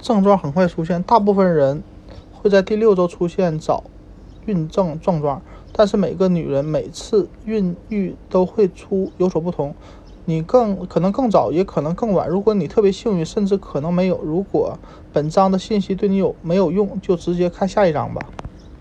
症状很快出现，大部分人会在第六周出现早孕症症状，但是每个女人每次孕育都会出有所不同，你更可能更早，也可能更晚，如果你特别幸运，甚至可能没有，如果本章的信息对你有没有用，就直接看下一章吧。